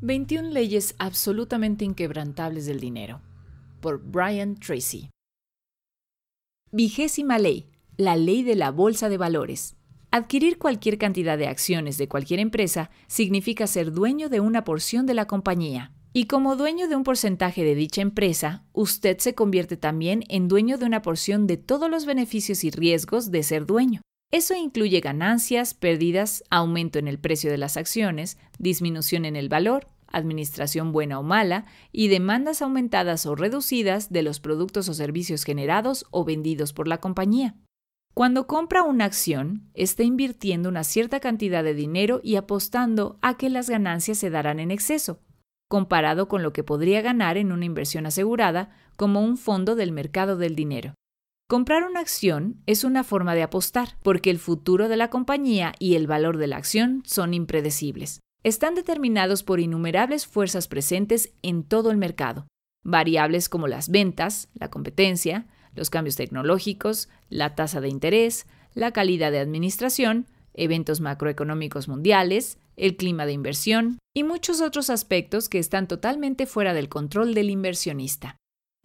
21 leyes absolutamente inquebrantables del dinero. Por Brian Tracy. Vigésima ley. La ley de la bolsa de valores. Adquirir cualquier cantidad de acciones de cualquier empresa significa ser dueño de una porción de la compañía. Y como dueño de un porcentaje de dicha empresa, usted se convierte también en dueño de una porción de todos los beneficios y riesgos de ser dueño. Eso incluye ganancias, pérdidas, aumento en el precio de las acciones, disminución en el valor, administración buena o mala y demandas aumentadas o reducidas de los productos o servicios generados o vendidos por la compañía. Cuando compra una acción, está invirtiendo una cierta cantidad de dinero y apostando a que las ganancias se darán en exceso, comparado con lo que podría ganar en una inversión asegurada como un fondo del mercado del dinero. Comprar una acción es una forma de apostar, porque el futuro de la compañía y el valor de la acción son impredecibles. Están determinados por innumerables fuerzas presentes en todo el mercado, variables como las ventas, la competencia, los cambios tecnológicos, la tasa de interés, la calidad de administración, eventos macroeconómicos mundiales, el clima de inversión y muchos otros aspectos que están totalmente fuera del control del inversionista.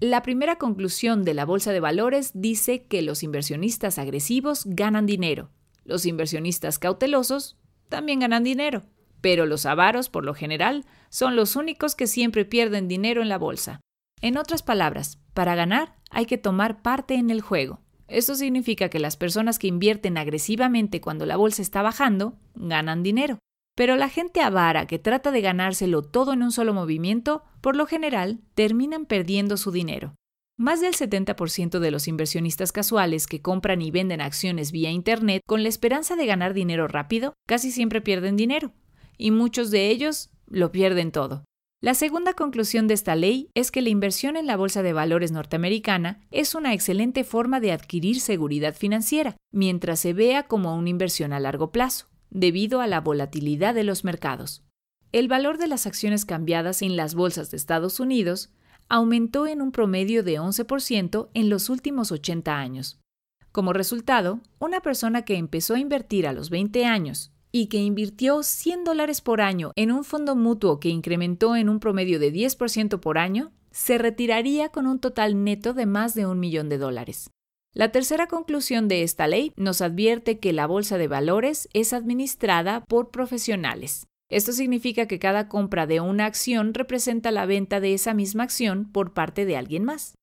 La primera conclusión de la Bolsa de Valores dice que los inversionistas agresivos ganan dinero. Los inversionistas cautelosos también ganan dinero. Pero los avaros, por lo general, son los únicos que siempre pierden dinero en la bolsa. En otras palabras, para ganar hay que tomar parte en el juego. Esto significa que las personas que invierten agresivamente cuando la bolsa está bajando ganan dinero. Pero la gente avara que trata de ganárselo todo en un solo movimiento, por lo general, terminan perdiendo su dinero. Más del 70% de los inversionistas casuales que compran y venden acciones vía Internet con la esperanza de ganar dinero rápido, casi siempre pierden dinero. Y muchos de ellos lo pierden todo. La segunda conclusión de esta ley es que la inversión en la Bolsa de Valores norteamericana es una excelente forma de adquirir seguridad financiera, mientras se vea como una inversión a largo plazo debido a la volatilidad de los mercados. El valor de las acciones cambiadas en las bolsas de Estados Unidos aumentó en un promedio de 11% en los últimos 80 años. Como resultado, una persona que empezó a invertir a los 20 años y que invirtió 100 dólares por año en un fondo mutuo que incrementó en un promedio de 10% por año, se retiraría con un total neto de más de un millón de dólares. La tercera conclusión de esta ley nos advierte que la bolsa de valores es administrada por profesionales. Esto significa que cada compra de una acción representa la venta de esa misma acción por parte de alguien más.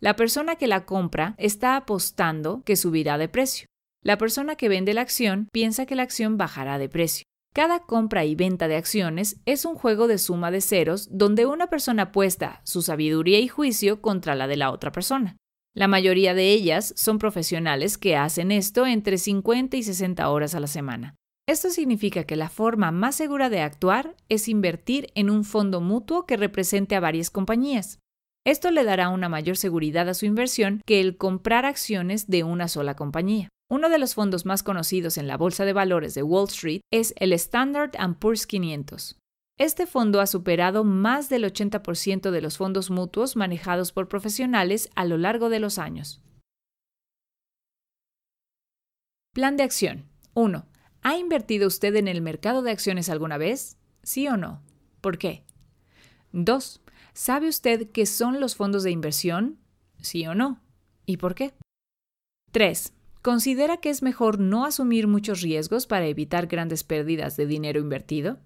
La persona que la compra está apostando que subirá de precio. La persona que vende la acción piensa que la acción bajará de precio. Cada compra y venta de acciones es un juego de suma de ceros donde una persona apuesta su sabiduría y juicio contra la de la otra persona. La mayoría de ellas son profesionales que hacen esto entre 50 y 60 horas a la semana. Esto significa que la forma más segura de actuar es invertir en un fondo mutuo que represente a varias compañías. Esto le dará una mayor seguridad a su inversión que el comprar acciones de una sola compañía. Uno de los fondos más conocidos en la Bolsa de Valores de Wall Street es el Standard Poor's 500. Este fondo ha superado más del 80% de los fondos mutuos manejados por profesionales a lo largo de los años. Plan de acción. 1. ¿Ha invertido usted en el mercado de acciones alguna vez? ¿Sí o no? ¿Por qué? 2. ¿Sabe usted qué son los fondos de inversión? ¿Sí o no? ¿Y por qué? 3. ¿Considera que es mejor no asumir muchos riesgos para evitar grandes pérdidas de dinero invertido?